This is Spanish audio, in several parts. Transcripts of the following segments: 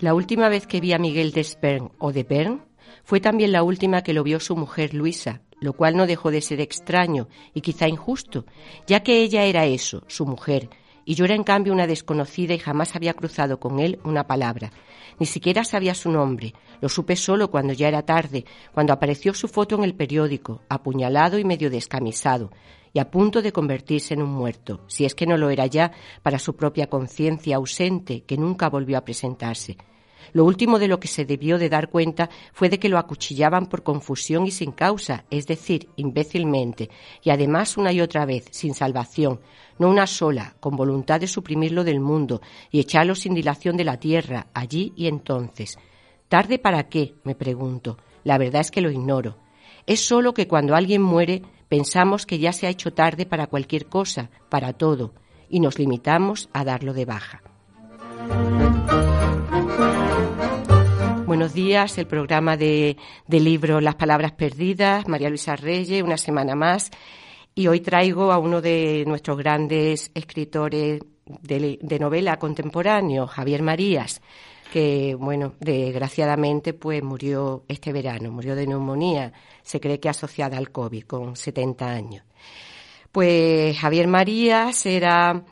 La última vez que vi a Miguel de Spern o de Bern fue también la última que lo vio su mujer Luisa, lo cual no dejó de ser extraño y quizá injusto, ya que ella era eso, su mujer, y yo era en cambio una desconocida y jamás había cruzado con él una palabra. Ni siquiera sabía su nombre. Lo supe solo cuando ya era tarde, cuando apareció su foto en el periódico, apuñalado y medio descamisado, y a punto de convertirse en un muerto, si es que no lo era ya para su propia conciencia ausente que nunca volvió a presentarse. Lo último de lo que se debió de dar cuenta fue de que lo acuchillaban por confusión y sin causa, es decir, imbécilmente, y además una y otra vez, sin salvación, no una sola, con voluntad de suprimirlo del mundo y echarlo sin dilación de la tierra, allí y entonces. ¿Tarde para qué? me pregunto. La verdad es que lo ignoro. Es solo que cuando alguien muere pensamos que ya se ha hecho tarde para cualquier cosa, para todo, y nos limitamos a darlo de baja. Buenos días, el programa de, libro Las Palabras Perdidas, María Luisa Reyes, una semana más. Y hoy traigo a uno de nuestros grandes escritores de, novela contemporáneo, Javier Marías, que, bueno, desgraciadamente, pues murió este verano, murió de neumonía, se cree que asociada al COVID, con 70 años. Pues Javier Marías era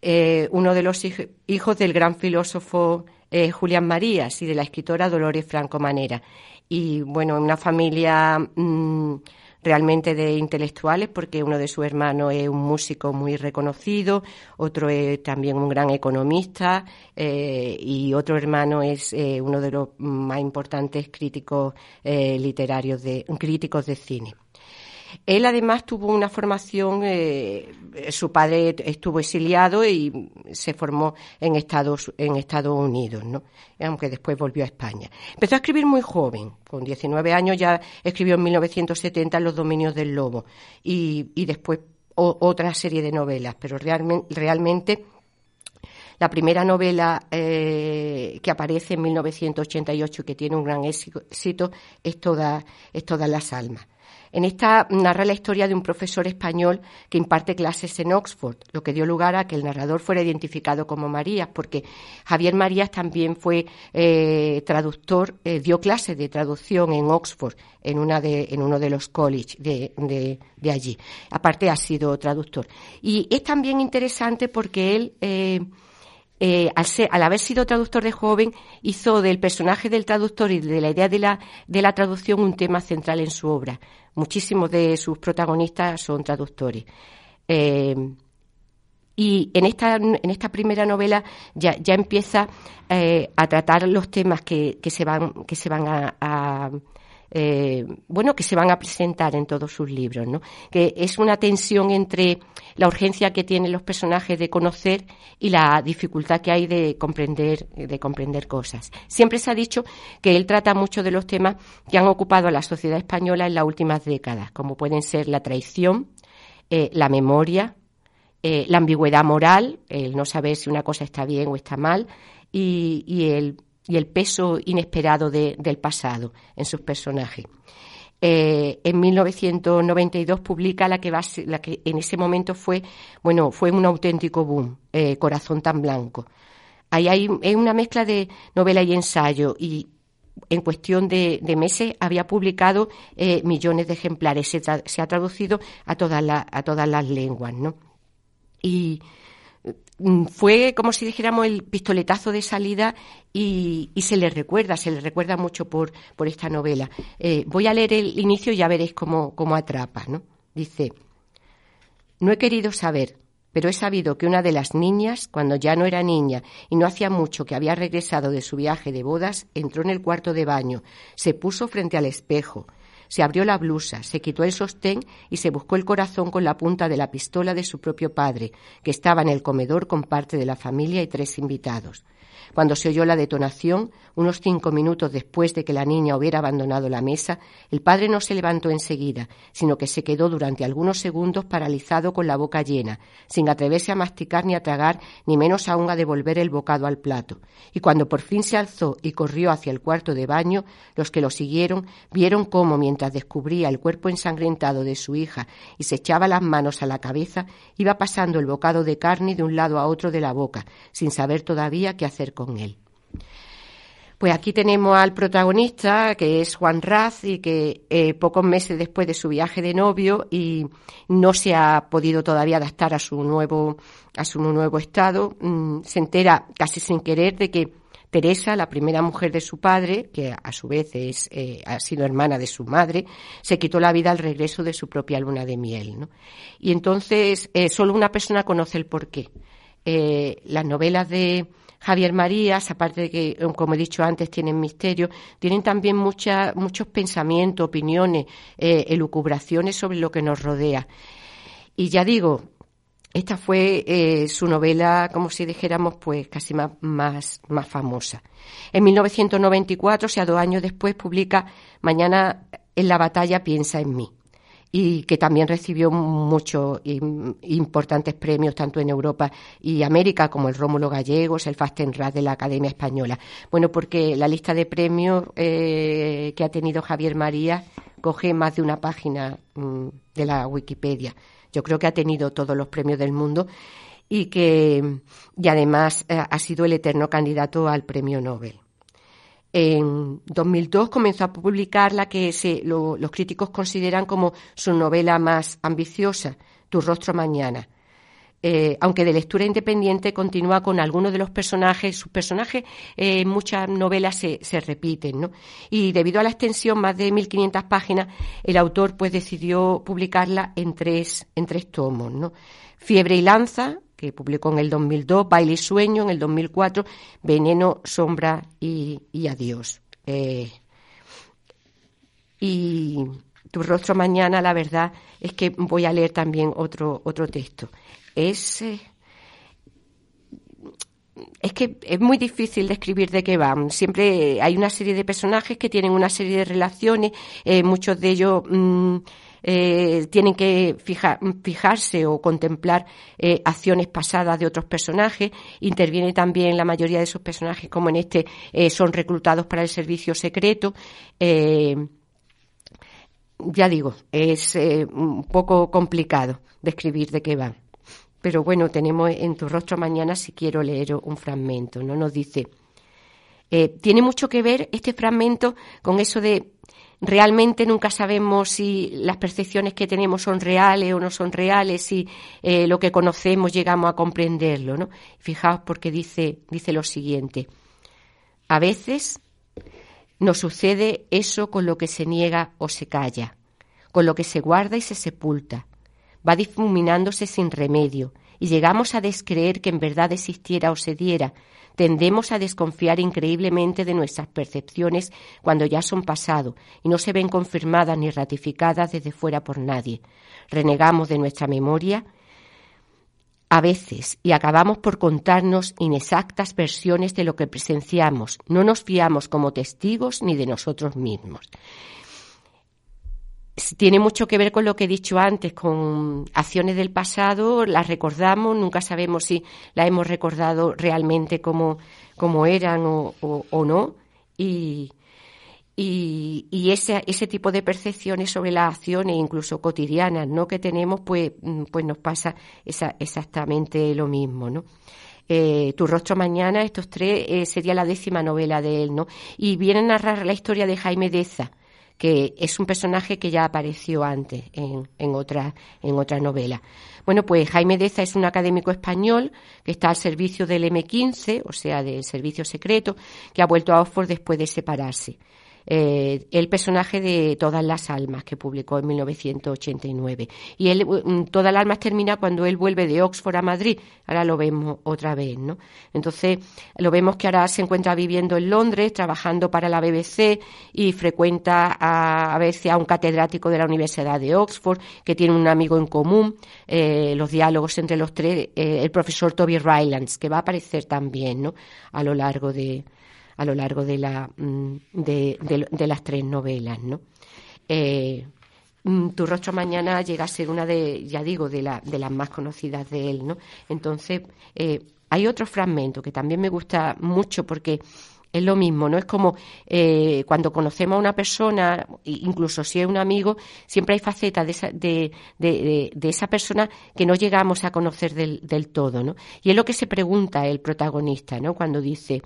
eh, uno de los hijos del gran filósofo eh, Julián Marías y de la escritora Dolores Franco Manera. Y bueno, una familia mm, realmente de intelectuales, porque uno de sus hermanos es un músico muy reconocido, otro es también un gran economista eh, y otro hermano es eh, uno de los más importantes críticos literarios de críticos de cine. Él además tuvo una formación, eh, su padre estuvo exiliado y se formó en Estados, en Estados Unidos, ¿no? aunque después volvió a España. Empezó a escribir muy joven, con 19 años ya escribió en 1970 Los Dominios del Lobo y, y después otra serie de novelas, pero realmente, realmente la primera novela eh, que aparece en 1988 y que tiene un gran éxito es, toda, es Todas las Almas. En esta narra la historia de un profesor español que imparte clases en Oxford, lo que dio lugar a que el narrador fuera identificado como Marías, porque Javier Marías también fue eh, traductor, eh, dio clases de traducción en Oxford, en, una de, uno de los colleges de, allí. Aparte ha sido traductor. Y es también interesante porque él... Eh, al, haber sido traductor de joven, hizo del personaje del traductor y de la idea de la, de la traducción un tema central en su obra. Muchísimos de sus protagonistas son traductores. Eh, y en esta, en esta primera novela ya, ya empieza eh, a tratar los temas que, que, se van, que se van a eh, bueno, que se van a presentar en todos sus libros, ¿no? Que es una tensión entre la urgencia que tienen los personajes de conocer y la dificultad que hay de comprender, de comprender cosas. Siempre se ha dicho que él trata mucho de los temas que han ocupado a la sociedad española en las últimas décadas, como pueden ser la traición, eh, la memoria, eh, la ambigüedad moral, el no saber si una cosa está bien o está mal, y, y el y el peso inesperado del pasado en sus personajes. Eh, en 1992 publica la que, va, la que en ese momento fue, bueno, fue un auténtico boom, eh, Corazón tan blanco. Ahí hay una mezcla de novela y ensayo y en cuestión de, meses había publicado eh, millones de ejemplares. Se, ha traducido a todas, a todas las lenguas, ¿no? Y fue como si dijéramos el pistoletazo de salida y, se le recuerda, se le recuerda mucho por, por esta novela. Eh, voy a leer el inicio y ya veréis cómo, cómo atrapa, ¿no? Dice, no he querido saber, pero he sabido que una de las niñas, cuando ya no era niña y no hacía mucho que había regresado de su viaje de bodas, entró en el cuarto de baño, se puso frente al espejo, se abrió la blusa, se quitó el sostén y se buscó el corazón con la punta de la pistola de su propio padre, que estaba en el comedor con parte de la familia y tres invitados. Cuando se oyó la detonación, unos cinco minutos después de que la niña hubiera abandonado la mesa, el padre no se levantó enseguida, sino que se quedó durante algunos segundos paralizado con la boca llena, sin atreverse a masticar ni a tragar, ni menos aún a devolver el bocado al plato. Y cuando por fin se alzó y corrió hacia el cuarto de baño, los que lo siguieron vieron cómo, mientras descubría el cuerpo ensangrentado de su hija y se echaba las manos a la cabeza, iba pasando el bocado de carne de un lado a otro de la boca, sin saber todavía qué hacer con él. Pues aquí tenemos al protagonista, que es Juan Raz, y que eh, pocos meses después de su viaje de novio y no se ha podido todavía adaptar a su nuevo, a su nuevo estado, mm, se entera casi sin querer de que Teresa, la primera mujer de su padre, que a su vez es, eh, ha sido hermana de su madre, se quitó la vida al regreso de su propia luna de miel. ¿no? Y entonces eh, solo una persona conoce el porqué. las novelas de, Javier Marías, aparte de que, como he dicho antes, tienen misterio, tienen también mucha, muchos pensamientos, opiniones, eh, elucubraciones sobre lo que nos rodea. Y ya digo, esta fue eh, su novela, como si dijéramos, pues casi más, más, más famosa. En 1994, o sea, dos años después, publica Mañana en la batalla piensa en mí y que también recibió muchos importantes premios tanto en Europa y América como el Rómulo Gallegos, el Fastenrad de la Academia Española. Bueno, porque la lista de premios eh, que ha tenido Javier María coge más de una página mm, de la Wikipedia. Yo creo que ha tenido todos los premios del mundo y que y además eh, ha sido el eterno candidato al premio Nobel. En 2002 comenzó a publicar la que los críticos consideran como su novela más ambiciosa, Tu rostro mañana. Eh, aunque de lectura independiente continúa con algunos de los personajes, sus personajes eh, en muchas novelas se, repiten, ¿no? Y debido a la extensión, más de 1.500 páginas, el autor pues decidió publicarla en tres, en tres tomos, ¿no? Fiebre y lanza, que publicó en el 2002, Baile y Sueño en el 2004, Veneno, Sombra y, Adiós. Eh, y Tu rostro mañana, la verdad es que voy a leer también otro, otro texto. Es, eh, es que es muy difícil describir de qué van. Siempre hay una serie de personajes que tienen una serie de relaciones, eh, muchos de ellos... Mm, eh, tienen que fijarse o contemplar eh, acciones pasadas de otros personajes. Interviene también la mayoría de esos personajes, como en este, eh, son reclutados para el servicio secreto. ya digo, es un poco complicado describir de qué va. Pero bueno, tenemos en tu rostro mañana si quiero leer un fragmento, ¿no? Nos dice, tiene mucho que ver este fragmento con eso de realmente nunca sabemos si las percepciones que tenemos son reales o no son reales, si eh, lo que conocemos llegamos a comprenderlo, ¿no? Fijaos porque dice, dice lo siguiente. A veces nos sucede eso con lo que se niega o se calla, con lo que se guarda y se sepulta. Va difuminándose sin remedio y llegamos a descreer que en verdad existiera o se diera, Tendemos a desconfiar increíblemente de nuestras percepciones cuando ya son pasado y no se ven confirmadas ni ratificadas desde fuera por nadie. Renegamos de nuestra memoria a veces y acabamos por contarnos inexactas versiones de lo que presenciamos. No nos fiamos como testigos ni de nosotros mismos tiene mucho que ver con lo que he dicho antes, con acciones del pasado, las recordamos, nunca sabemos si las hemos recordado realmente como, como eran o, o, no. Y, y, y, ese, ese tipo de percepciones sobre las acciones, incluso cotidianas, ¿no? que tenemos, pues, mm, pues nos pasa exactamente lo mismo, ¿no? Eh, tu rostro mañana, estos tres, eh, sería la décima novela de él, ¿no? Y viene a narrar la historia de Jaime Deza, que es un personaje que ya apareció antes en, en, otra, en otra novela. Bueno, pues Jaime Deza es un académico español que está al servicio del M15, o sea, del servicio secreto, que ha vuelto a Oxford después de separarse eh, el personaje de Todas las almas que publicó en 1989. Y él, mm, Todas las almas termina cuando él vuelve de Oxford a Madrid. Ahora lo vemos otra vez, ¿no? Entonces, lo vemos que ahora se encuentra viviendo en Londres, trabajando para la BBC y frecuenta a, a veces a un catedrático de la Universidad de Oxford que tiene un amigo en común, eh, los diálogos entre los tres, eh, el profesor Toby Rylands, que va a aparecer también, ¿no? A lo largo de, a lo largo de, la, mm, de, las tres novelas, ¿no? Eh, mm, tu rostro mañana llega a ser una de, ya digo, de, la, de las más conocidas de él, ¿no? Entonces, eh, hay otro fragmento que también me gusta mucho porque es lo mismo, ¿no? Es como eh, cuando conocemos a una persona, incluso si es un amigo, siempre hay facetas de esa, de, de, de esa persona que no llegamos a conocer del, del, todo, ¿no? Y es lo que se pregunta el protagonista, ¿no? Cuando dice,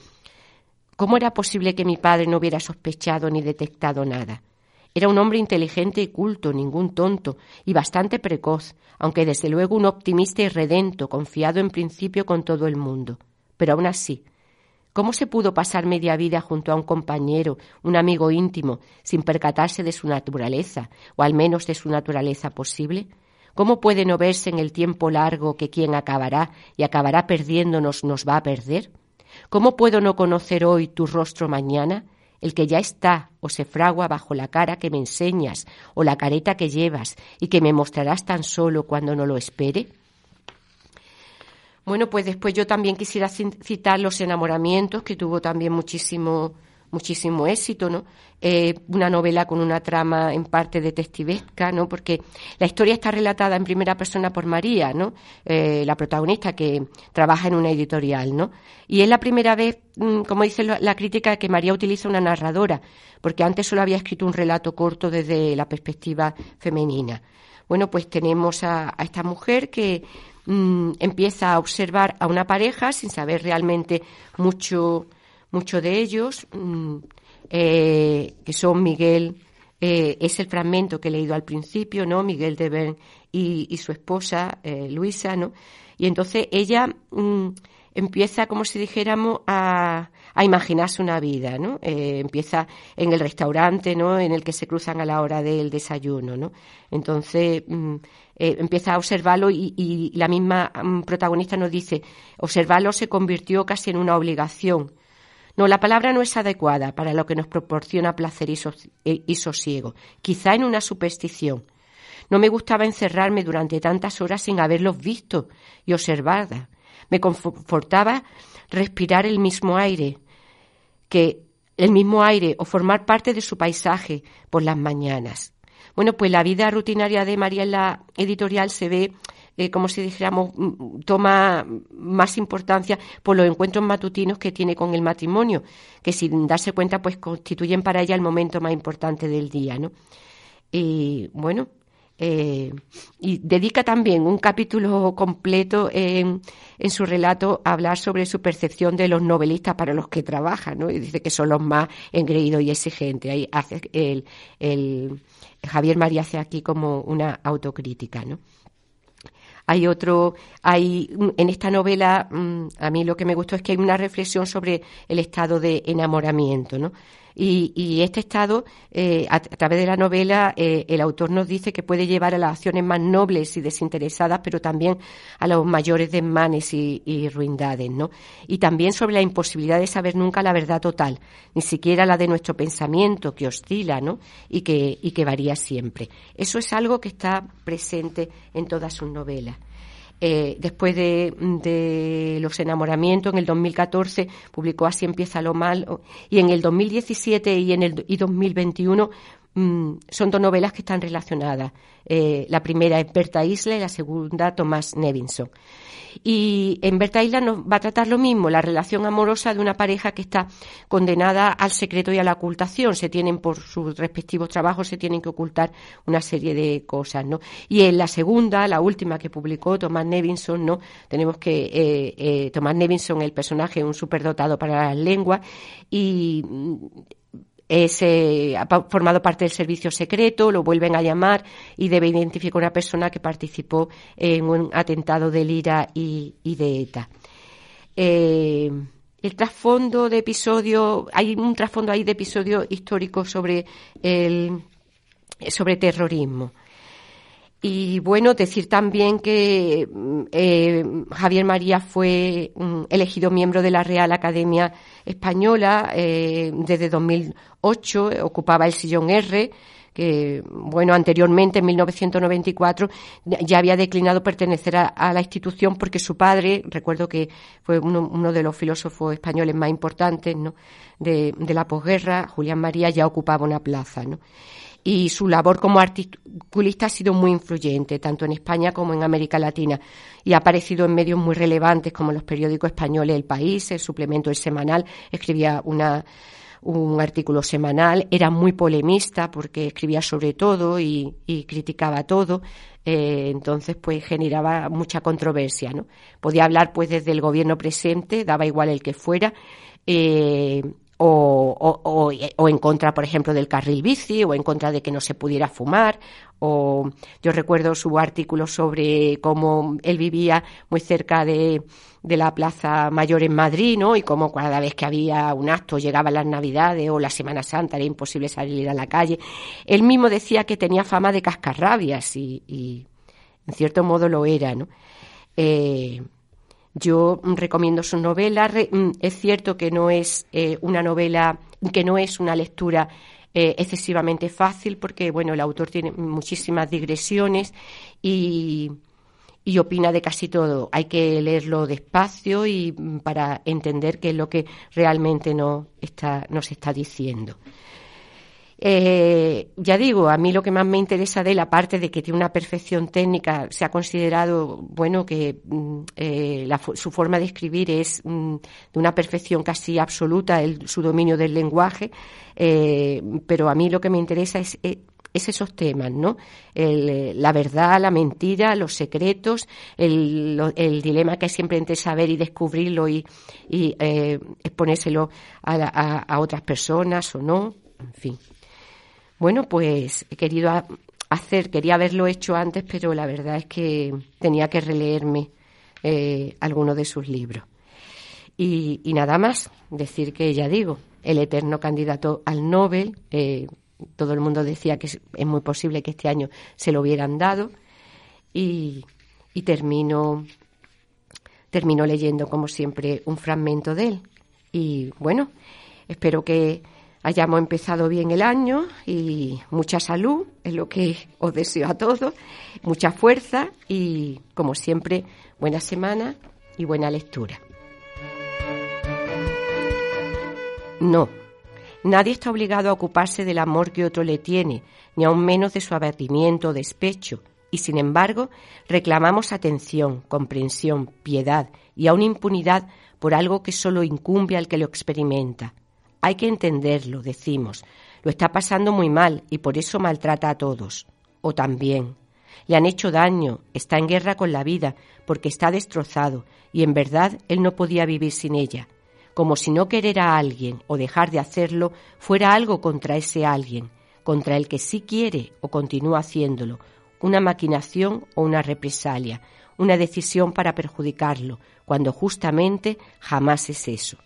¿Cómo era posible que mi padre no hubiera sospechado ni detectado nada? Era un hombre inteligente y culto, ningún tonto, y bastante precoz, aunque desde luego un optimista y redento, confiado en principio con todo el mundo. Pero aún así, ¿cómo se pudo pasar media vida junto a un compañero, un amigo íntimo, sin percatarse de su naturaleza, o al menos de su naturaleza posible? ¿Cómo puede no verse en el tiempo largo que quien acabará y acabará perdiéndonos nos va a perder? ¿Cómo puedo no conocer hoy tu rostro mañana? el que ya está o se fragua bajo la cara que me enseñas o la careta que llevas y que me mostrarás tan solo cuando no lo espere? Bueno, pues después yo también quisiera citar los enamoramientos, que tuvo también muchísimo muchísimo éxito, ¿no? Eh, una novela con una trama en parte detectivesca, ¿no? Porque la historia está relatada en primera persona por María, ¿no? Eh, la protagonista que trabaja en una editorial, ¿no? Y es la primera vez, mm, como dice la crítica, que María utiliza una narradora, porque antes solo había escrito un relato corto desde la perspectiva femenina. Bueno, pues tenemos a, esta mujer que mm, empieza a observar a una pareja sin saber realmente mucho muchos de ellos, mm, eh, que son Miguel, eh, es el fragmento que he leído al principio, ¿no? Miguel de Bern y, su esposa, eh, Luisa, ¿no? Y entonces ella mm, empieza, como si dijéramos, a, a imaginarse una vida, ¿no? empieza en el restaurante, ¿no? En el que se cruzan a la hora del desayuno, ¿no? Entonces mm, empieza a observarlo y, y la misma protagonista nos dice, observarlo se convirtió casi en una obligación no, la palabra no es adecuada para lo que nos proporciona placer eh, y, sosiego, quizá en una superstición. No me gustaba encerrarme durante tantas horas sin haberlos visto y observada. Me confortaba respirar el mismo aire, que el mismo aire o formar parte de su paisaje por las mañanas. Bueno, pues la vida rutinaria de María en la editorial se ve eh, como si dijéramos, mm, toma más importancia por los encuentros matutinos que tiene con el matrimonio, que sin darse cuenta, pues constituyen para ella el momento más importante del día, ¿no? Y bueno, eh, y dedica también un capítulo completo en, su relato a hablar sobre su percepción de los novelistas para los que trabaja, ¿no? Y dice que son los más engreídos y exigentes. Ahí hace el Javier María hace aquí como una autocrítica, ¿no? Hay otro, hay en esta novela, mm, a mí lo que me gustó es que hay una reflexión sobre el estado de enamoramiento, ¿no? Y, este estado, eh, a, través de la novela, eh, el autor nos dice que puede llevar a las acciones más nobles y desinteresadas, pero también a los mayores desmanes y, ruindades, ¿no? Y también sobre la imposibilidad de saber nunca la verdad total, ni siquiera la de nuestro pensamiento, que oscila, ¿no? Y que varía siempre. Eso es algo que está presente en todas sus novelas. Eh, después de, los enamoramientos, en el 2014 publicó Así empieza lo mal, y en el 2017 y en el y 2021 mm, son dos novelas que están relacionadas. Eh, la primera es Berta Isla y la segunda Tomás Nevinson. Y en Berta Isla nos va a tratar lo mismo, la relación amorosa de una pareja que está condenada al secreto y a la ocultación. Se tienen, por sus respectivos trabajos, se tienen que ocultar una serie de cosas, ¿no? Y en la segunda, la última que publicó Thomas Nevinson, ¿no? Tenemos que, eh, eh, Thomas Nevinson, el personaje, un superdotado para las lenguas, y es, ha formado parte del servicio secreto, lo vuelven a llamar y debe identificar una persona que participó en un atentado de Lira y, de ETA. Eh, el trasfondo de episodio, hay un trasfondo ahí de episodio histórico sobre el sobre terrorismo. Y bueno, decir también que eh, Javier María fue mm, elegido miembro de la Real Academia Española eh, desde 2008, ocupaba el sillón R, que, bueno, anteriormente, en 1994, ya había declinado pertenecer a, la institución porque su padre, recuerdo que fue uno, de los filósofos españoles más importantes ¿no? de, de la posguerra, Julián María, ya ocupaba una plaza, ¿no? Y su labor como articulista ha sido muy influyente, tanto en España como en América Latina, y ha aparecido en medios muy relevantes como los periódicos españoles El País, el suplemento El Semanal, escribía una, un artículo semanal, era muy polemista porque escribía sobre todo y, criticaba todo, eh, entonces pues generaba mucha controversia, ¿no? Podía hablar pues desde el gobierno presente, daba igual el que fuera, eh, o, o, en contra, por ejemplo, del carril bici, o en contra de que no se pudiera fumar, o yo recuerdo su artículo sobre cómo él vivía muy cerca de, de la Plaza Mayor en Madrid, ¿no? Y cómo cada vez que había un acto, llegaban las Navidades o la Semana Santa, era imposible salir a la calle. Él mismo decía que tenía fama de cascarrabias y, y en cierto modo lo era, ¿no? Eh, yo recomiendo su novela. Mm, es cierto que no es eh, una novela, que no es una lectura eh, excesivamente fácil, porque bueno, el autor tiene muchísimas digresiones y, y opina de casi todo. Hay que leerlo despacio y mm, para entender qué es lo que realmente no está, nos está diciendo. Eh, ya digo, a mí lo que más me interesa de él, aparte de que tiene una perfección técnica, se ha considerado, bueno, que mm, eh, su forma de escribir es mm, de una perfección casi absoluta, el, su dominio del lenguaje, eh, pero a mí lo que me interesa es, esos temas, ¿no? la verdad, la mentira, los secretos, el, dilema que hay siempre entre saber y descubrirlo y, exponérselo a otras personas o no, en fin. Bueno, pues he querido hacer, quería haberlo hecho antes, pero la verdad es que tenía que releerme eh, alguno de sus libros. Y, nada más, decir que ya digo, el eterno candidato al Nobel, eh, todo el mundo decía que es, muy posible que este año se lo hubieran dado, y, y termino, termino leyendo, como siempre, un fragmento de él. Y bueno, espero que hayamos empezado bien el año y mucha salud, es lo que os deseo a todos, mucha fuerza y, como siempre, buena semana y buena lectura. No, nadie está obligado a ocuparse del amor que otro le tiene, ni aun menos de su abatimiento o despecho, y sin embargo reclamamos atención, comprensión, piedad y aun impunidad por algo que solo incumbe al que lo experimenta. Hay que entenderlo, decimos. Lo está pasando muy mal y por eso maltrata a todos. O también. Le han hecho daño, está en guerra con la vida, porque está destrozado, y en verdad él no podía vivir sin ella, como si no querer a alguien o dejar de hacerlo fuera algo contra ese alguien, contra el que sí quiere o continúa haciéndolo, una maquinación o una represalia, una decisión para perjudicarlo, cuando justamente jamás es eso.